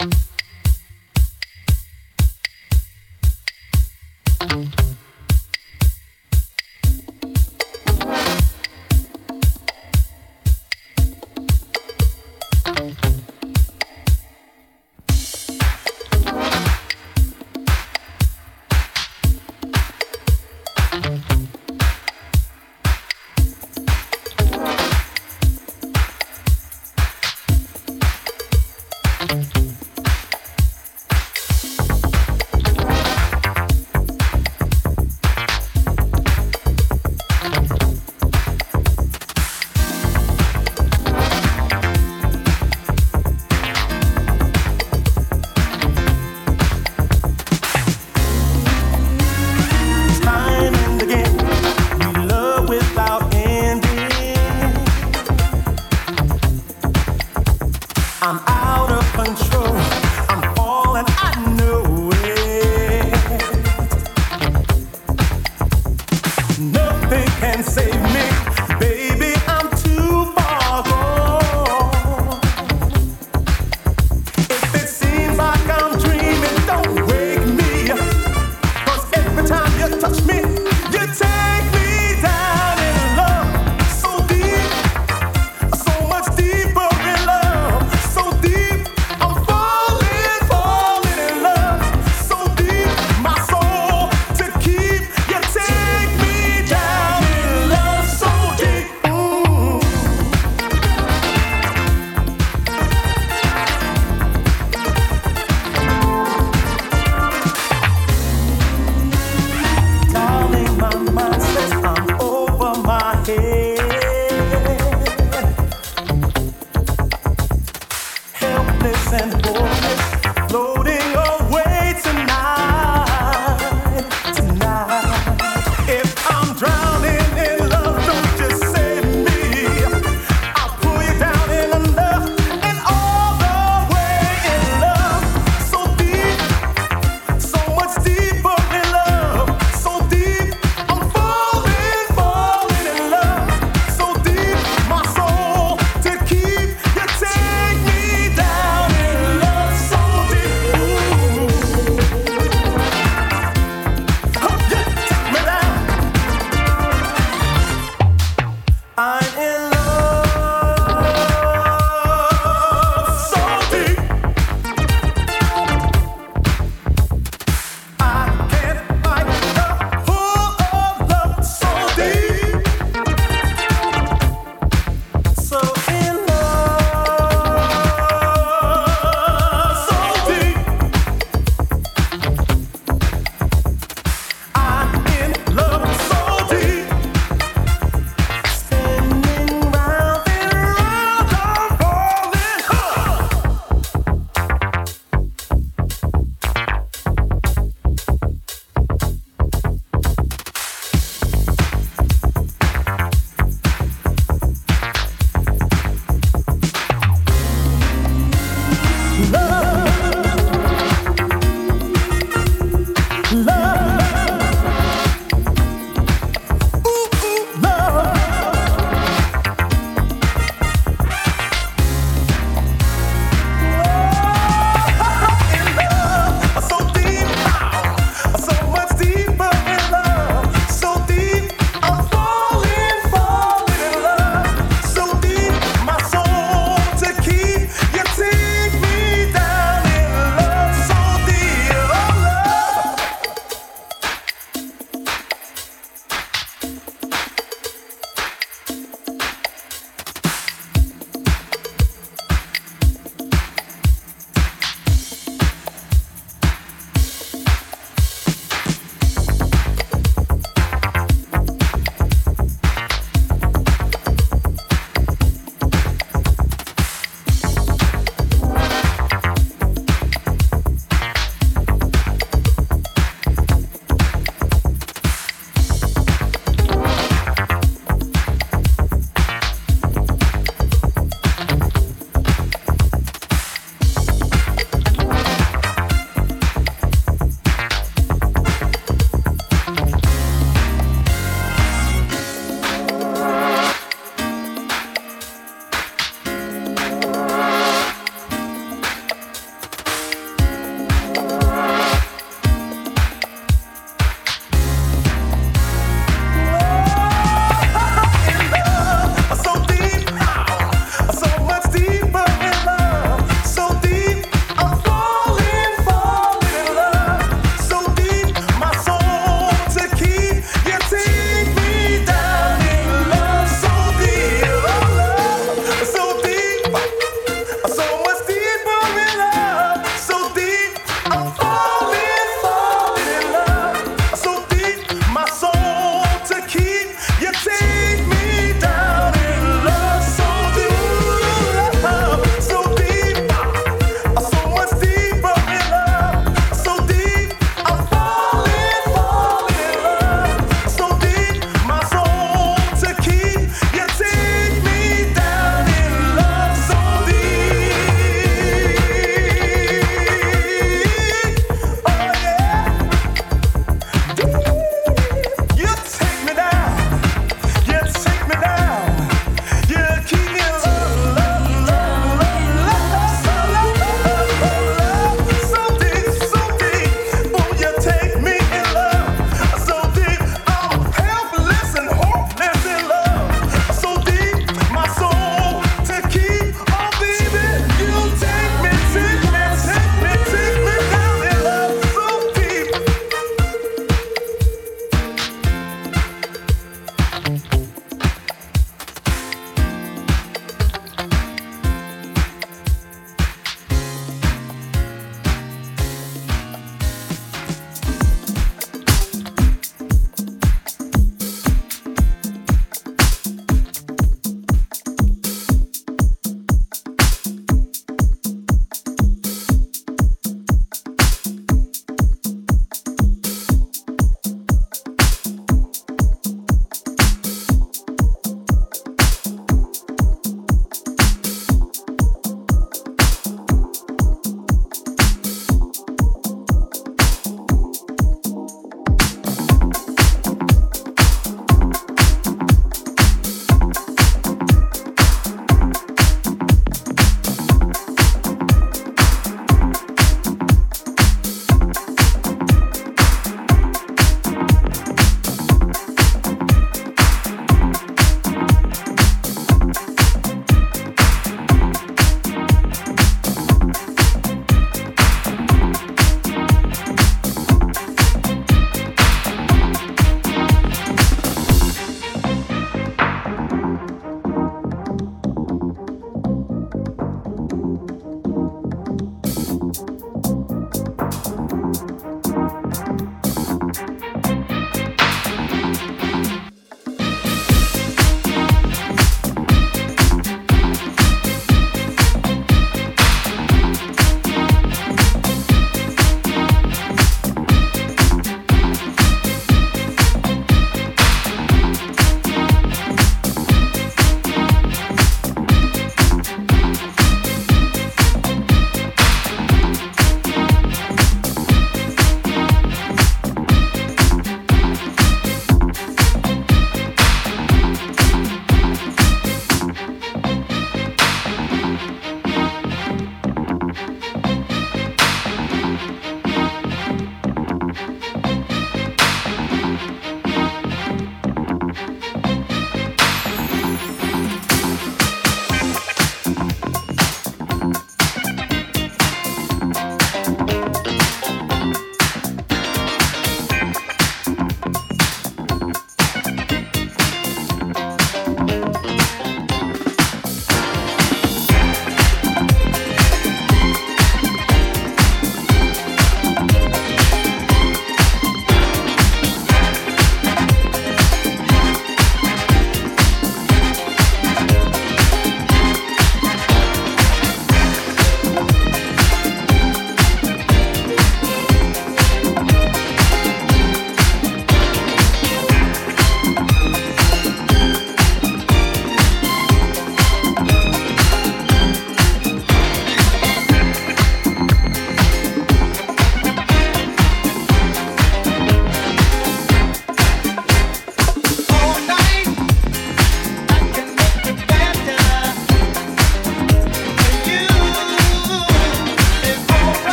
love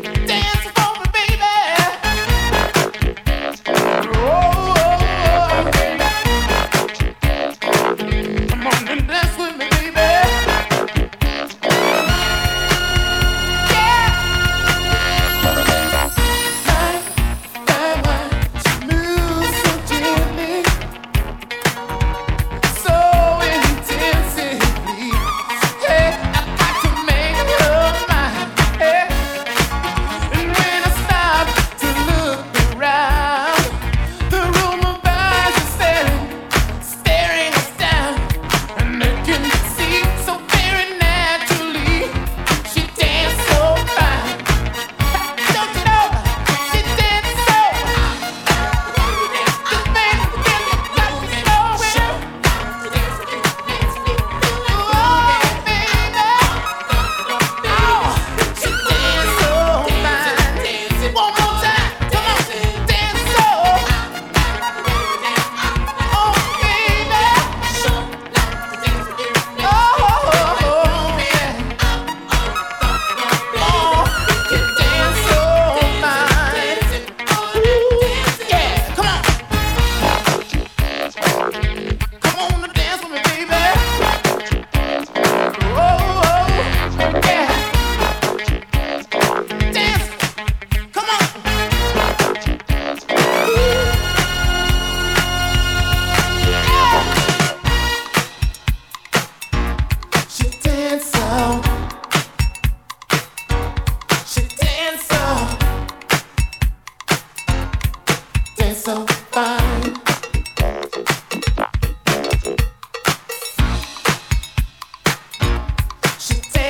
Bye.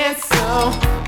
it's so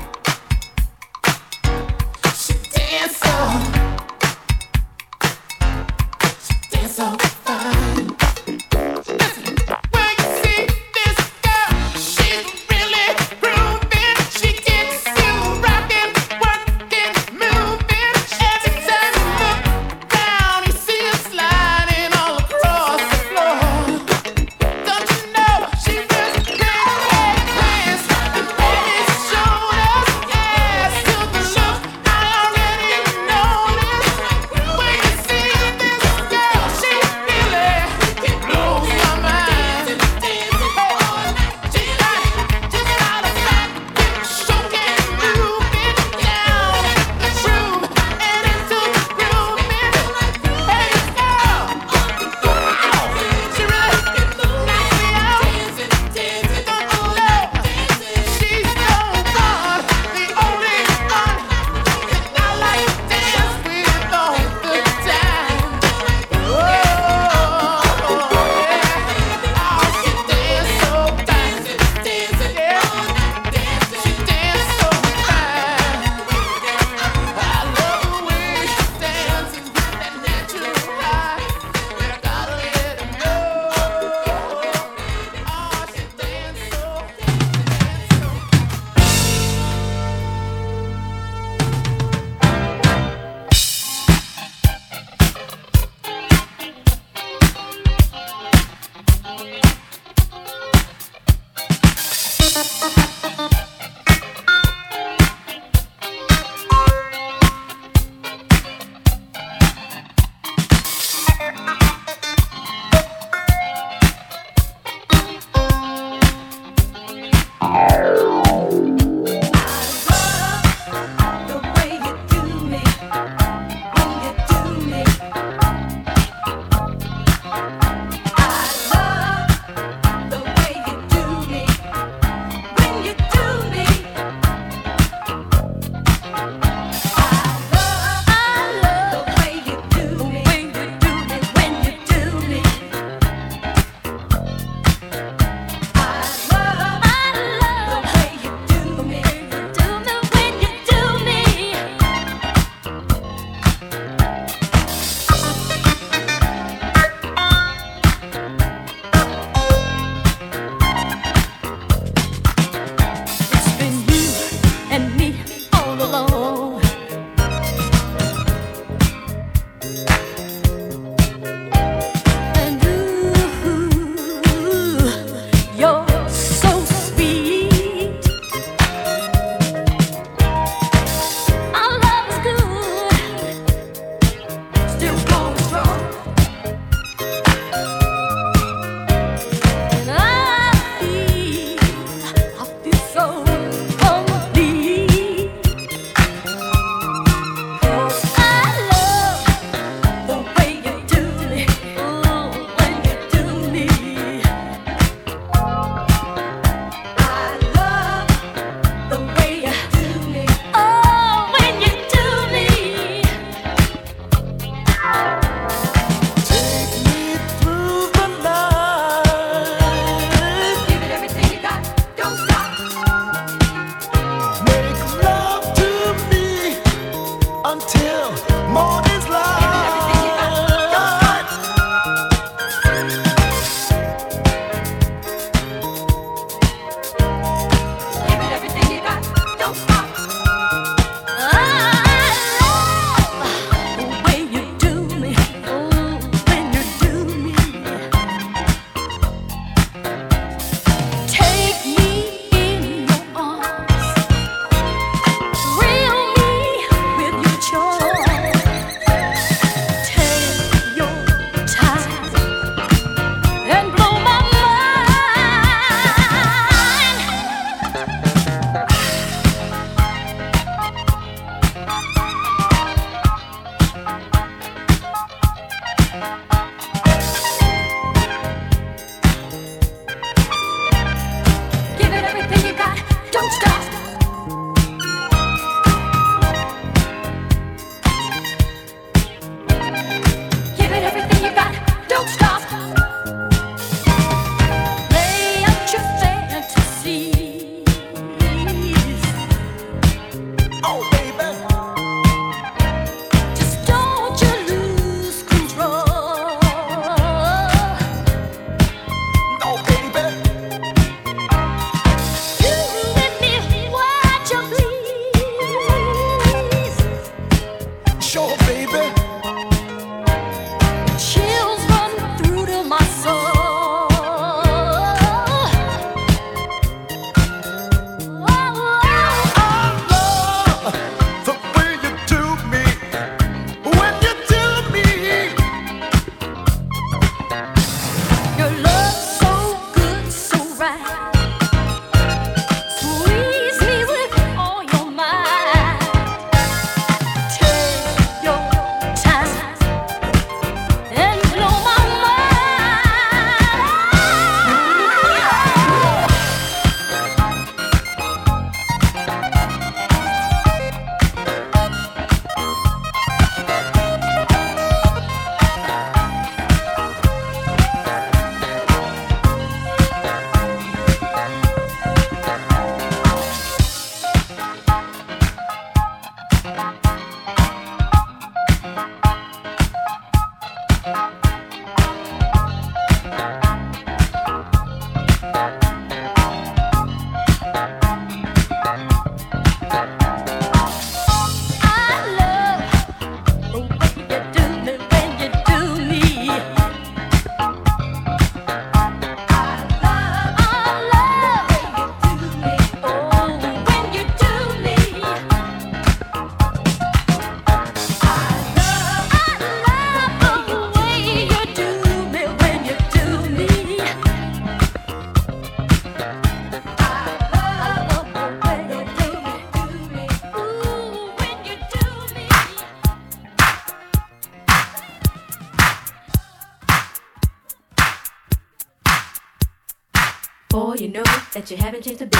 you haven't changed a bit.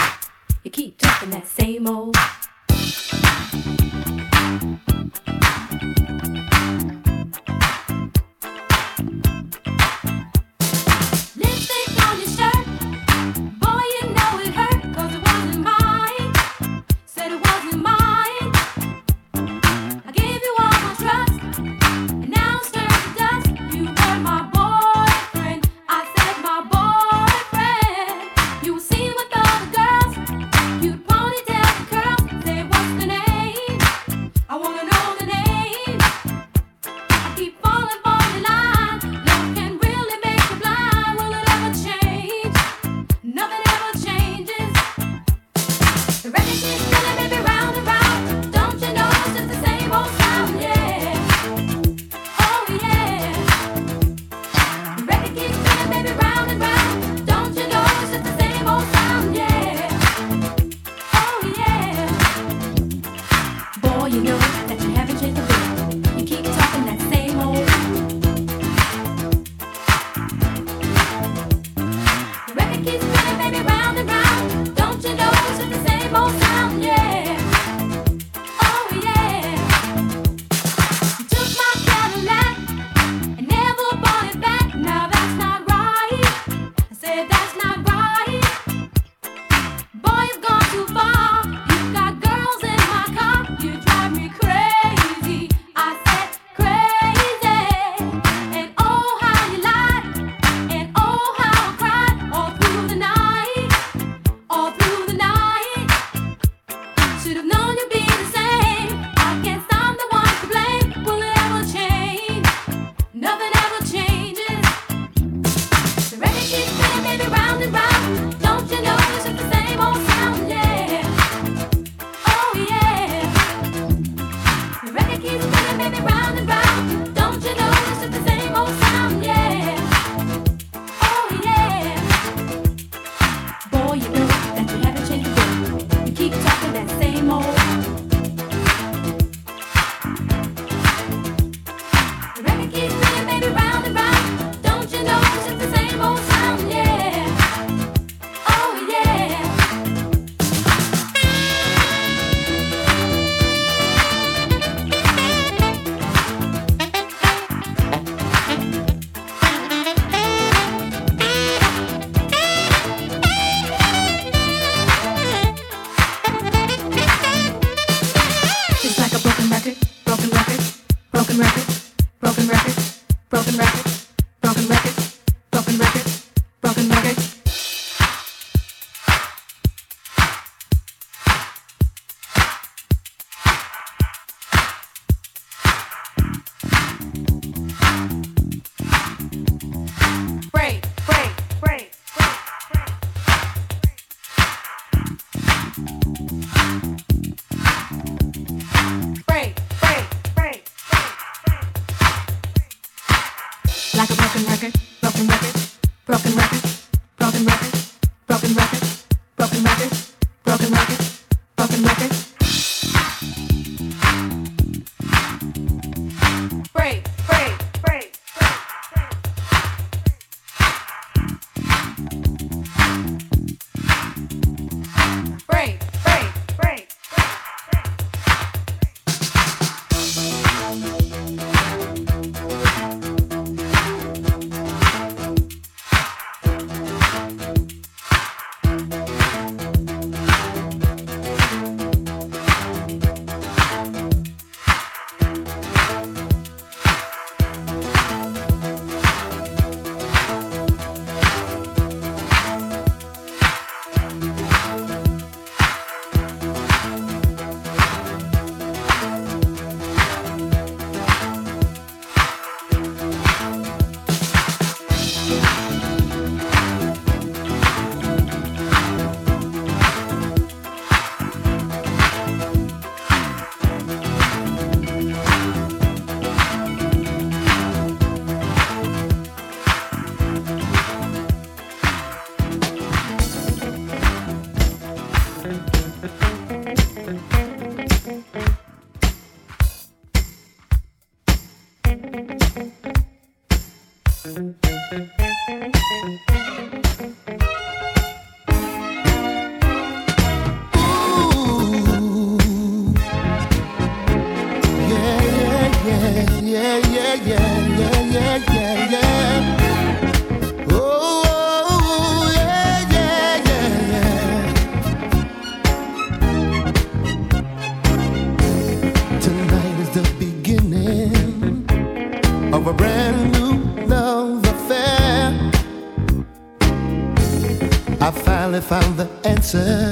said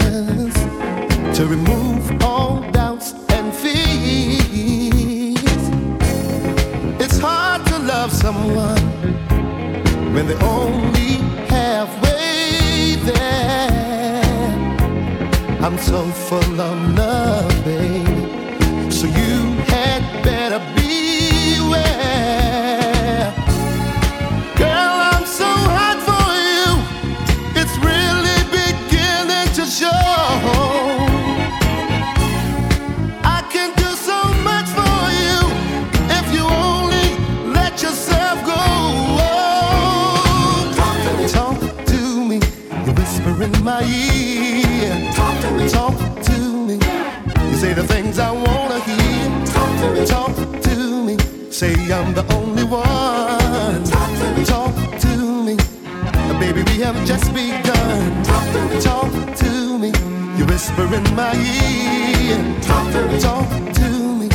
have just begun. Talk, talk to me. You whisper in my ear. Talk, talk to me.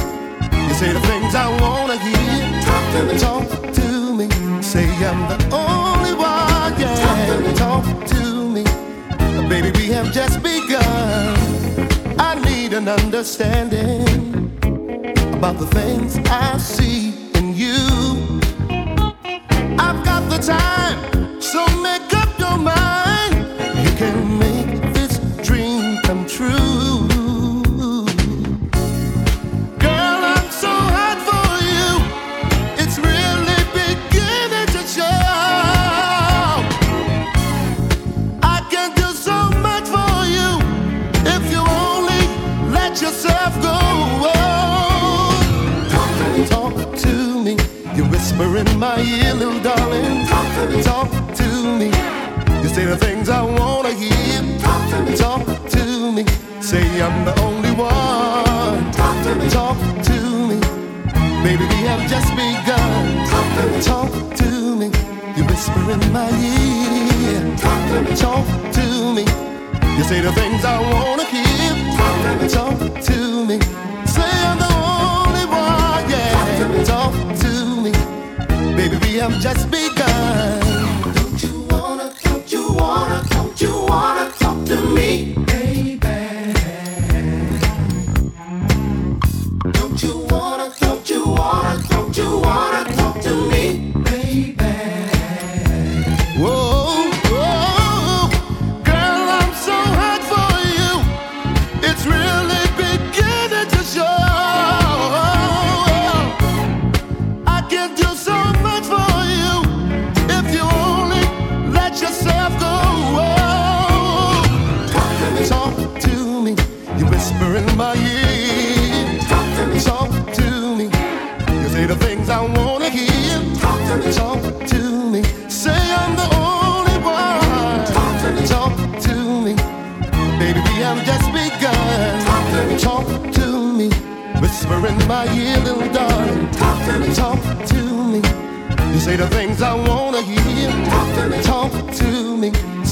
You say the things I wanna hear. Talk to me. Talk to me. Say I'm the only one. Yeah. Talk to me. Talk to me. Baby, we have just begun. I need an understanding about the things I see in you. I've got the time in my ear, little darling. Talk to me. Talk to me. You say the things I wanna hear. Talk to me. Talk to me. Say I'm the only one. Talk to me. Talk to me. Baby, we have just begun. Talk to me. Talk to me. You whisper in my ear. Talk to me. Talk to me. You say the things I wanna hear. Talk to me. Talk to me. Say I'm the only one. Yeah. Talk to me. Talk Baby, we have just begun.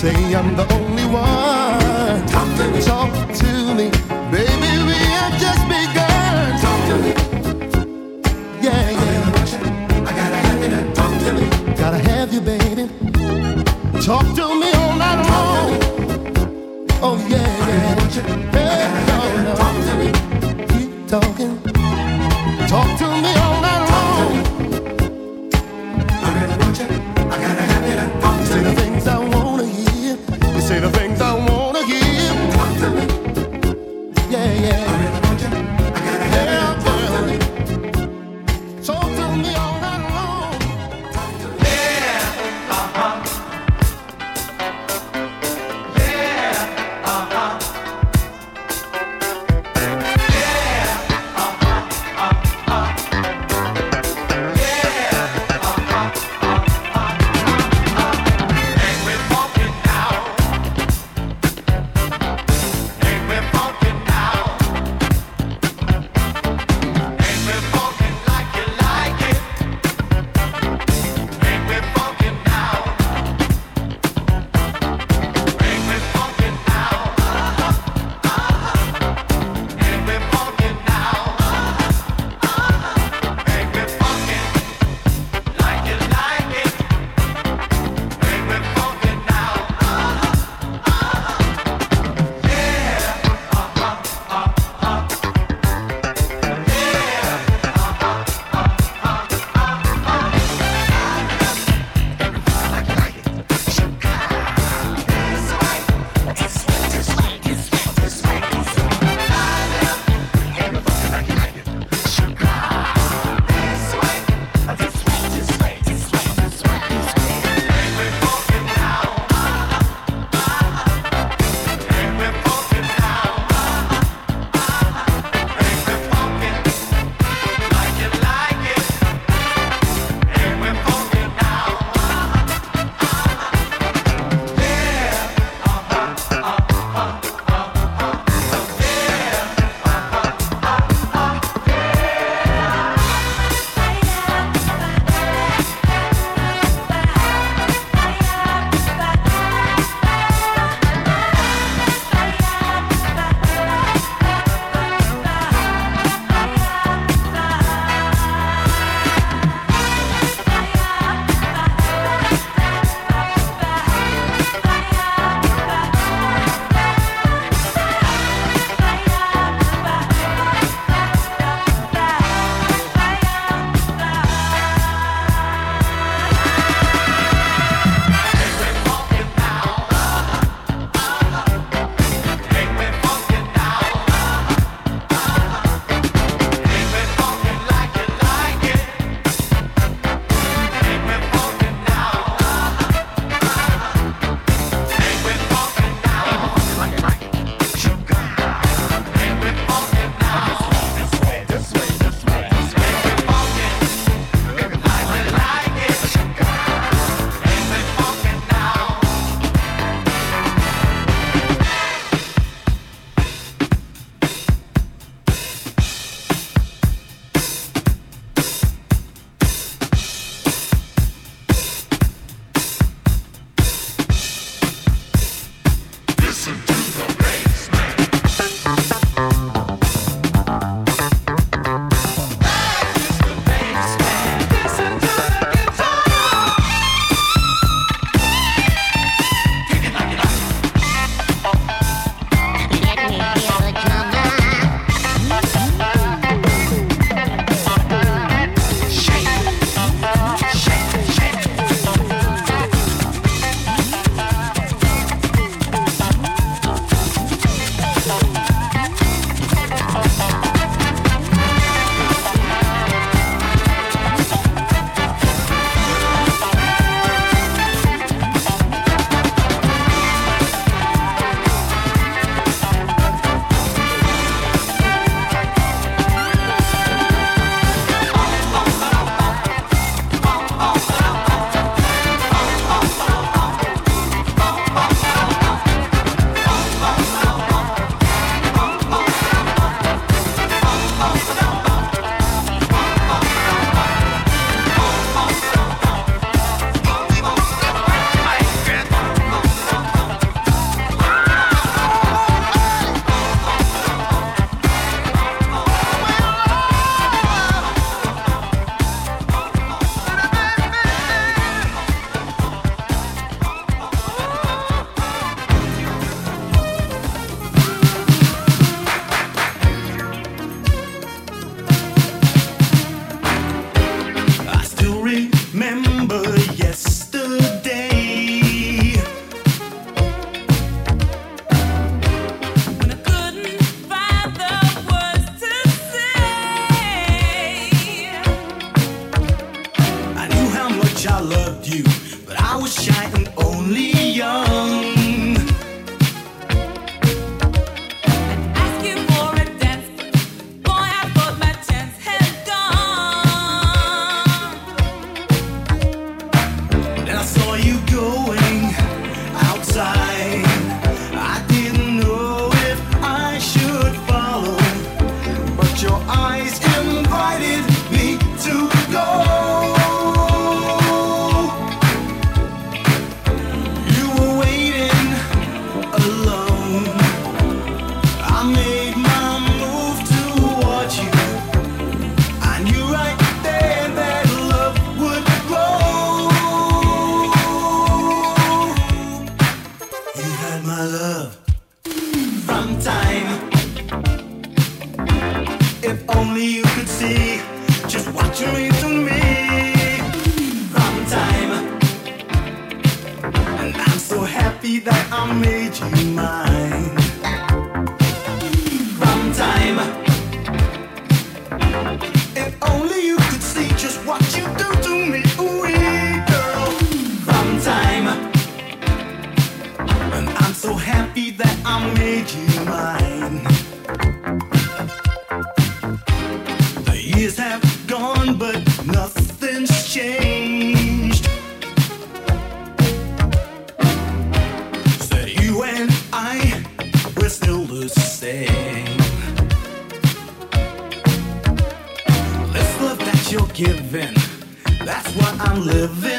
I'm the that I'm you mine.